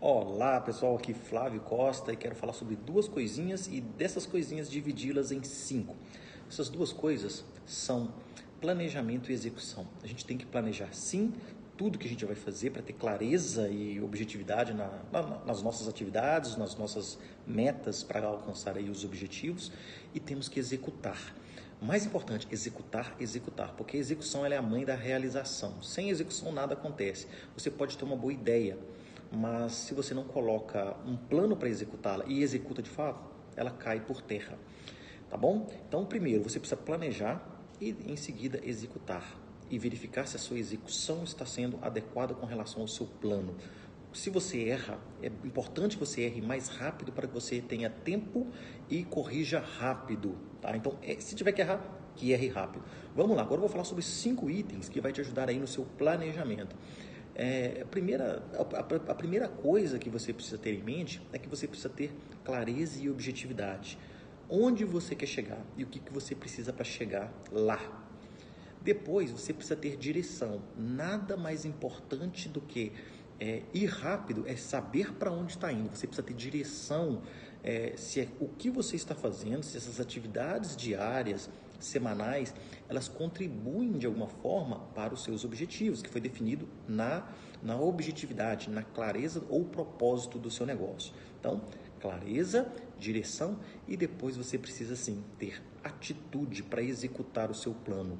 Olá pessoal, aqui Flávio Costa e quero falar sobre duas coisinhas e dessas coisinhas dividi-las em cinco. Essas duas coisas são planejamento e execução. A gente tem que planejar sim tudo que a gente vai fazer para ter clareza e objetividade na, na, nas nossas atividades, nas nossas metas para alcançar aí os objetivos e temos que executar. Mais importante, executar, executar, porque a execução é a mãe da realização. Sem execução nada acontece. Você pode ter uma boa ideia, mas se você não coloca um plano para executá-la e executa de fato, ela cai por terra. Tá bom? Então, primeiro você precisa planejar e em seguida executar e verificar se a sua execução está sendo adequada com relação ao seu plano. Se você erra, é importante que você erre mais rápido para que você tenha tempo e corrija rápido. Tá? Então, é, se tiver que errar, que erre rápido. Vamos lá, agora eu vou falar sobre cinco itens que vai te ajudar aí no seu planejamento. É, a, primeira, a, a primeira coisa que você precisa ter em mente é que você precisa ter clareza e objetividade. Onde você quer chegar e o que, que você precisa para chegar lá. Depois você precisa ter direção. Nada mais importante do que é, ir rápido é saber para onde está indo. Você precisa ter direção. É, se é o que você está fazendo, se essas atividades diárias, semanais, elas contribuem de alguma forma para os seus objetivos, que foi definido na, na objetividade, na clareza ou propósito do seu negócio. Então, clareza, direção e depois você precisa sim ter atitude para executar o seu plano.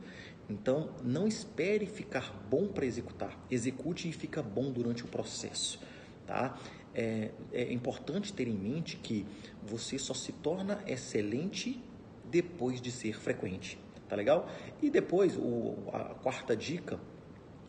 Então, não espere ficar bom para executar, execute e fica bom durante o processo. Tá? É, é importante ter em mente que você só se torna excelente depois de ser frequente, tá legal? E depois, o, a quarta dica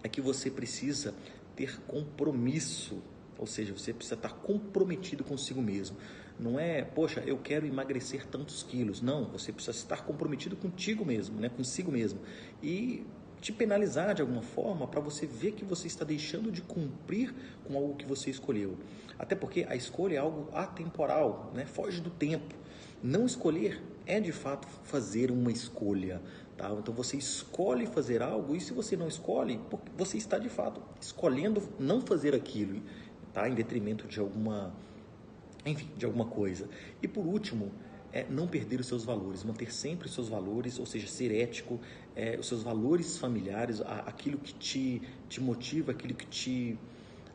é que você precisa ter compromisso, ou seja, você precisa estar comprometido consigo mesmo. Não é, poxa, eu quero emagrecer tantos quilos. Não, você precisa estar comprometido contigo mesmo, né? consigo mesmo. E te penalizar de alguma forma para você ver que você está deixando de cumprir com algo que você escolheu. Até porque a escolha é algo atemporal, né? foge do tempo. Não escolher é de fato fazer uma escolha. Tá? Então você escolhe fazer algo e se você não escolhe, você está de fato escolhendo não fazer aquilo, tá? em detrimento de alguma, enfim, de alguma coisa. E por último, é não perder os seus valores, manter sempre os seus valores, ou seja, ser ético, é, os seus valores familiares, aquilo que te, te motiva, aquilo que te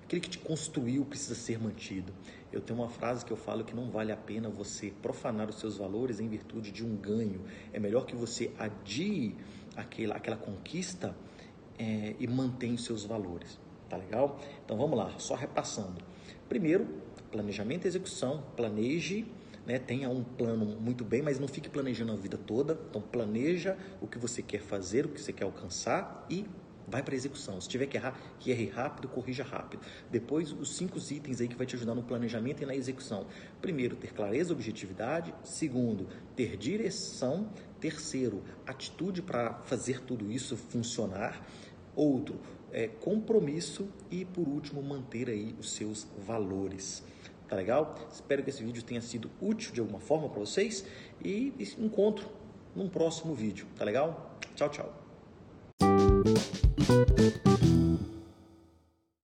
aquele que te construiu precisa ser mantido. Eu tenho uma frase que eu falo que não vale a pena você profanar os seus valores em virtude de um ganho. É melhor que você adie aquela, aquela conquista é, e mantenha os seus valores. Tá legal? Então vamos lá, só repassando. Primeiro, planejamento e execução. Planeje né, tenha um plano muito bem, mas não fique planejando a vida toda. Então planeja o que você quer fazer, o que você quer alcançar e vai para a execução. Se tiver que errar, que erre rápido, corrija rápido. Depois, os cinco itens aí que vai te ajudar no planejamento e na execução. Primeiro, ter clareza, objetividade. Segundo, ter direção. Terceiro, atitude para fazer tudo isso funcionar. Outro, é, compromisso. E por último, manter aí os seus valores. Tá legal? Espero que esse vídeo tenha sido útil de alguma forma para vocês e encontro num próximo vídeo. Tá legal? Tchau, tchau.